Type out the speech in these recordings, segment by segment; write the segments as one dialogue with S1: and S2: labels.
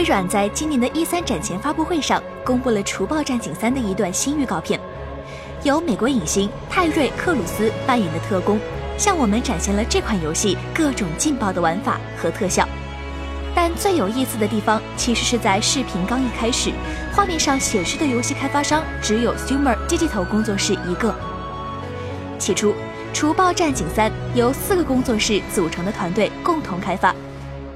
S1: 微软在今年的一三展前发布会上公布了《除暴战警三》的一段新预告片，由美国影星泰瑞·克鲁斯扮演的特工，向我们展现了这款游戏各种劲爆的玩法和特效。但最有意思的地方，其实是在视频刚一开始，画面上显示的游戏开发商只有 Sumer Digital 工作室一个。起初，《除暴战警三》由四个工作室组成的团队共同开发，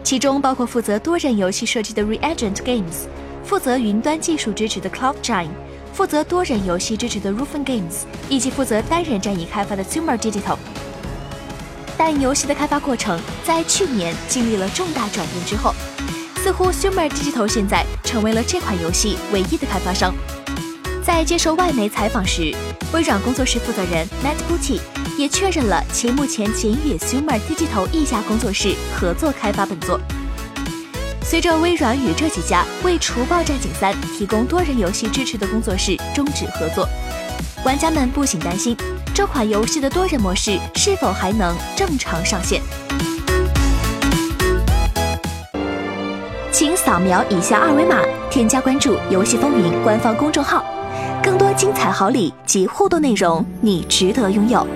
S1: 其中包括负责多人游戏设计的 Reagent Games，负责云端技术支持的 Cloudgiant，负责多人游戏支持的 r u f e n Games，以及负责单人战役开发的 Sumer Digital。但游戏的开发过程在去年经历了重大转变之后，似乎 Sumer Digital 现在成为了这款游戏唯一的开发商。在接受外媒采访时，微软工作室负责人 Matt Booty 也确认了其目前仅与 Sumer Digital 一家工作室合作开发本作。随着微软与这几家为《除暴战警三》提供多人游戏支持的工作室终止合作，玩家们不仅担心。这款游戏的多人模式是否还能正常上线？请扫描以下二维码，添加关注“游戏风云”官方公众号，更多精彩好礼及互动内容，你值得拥有。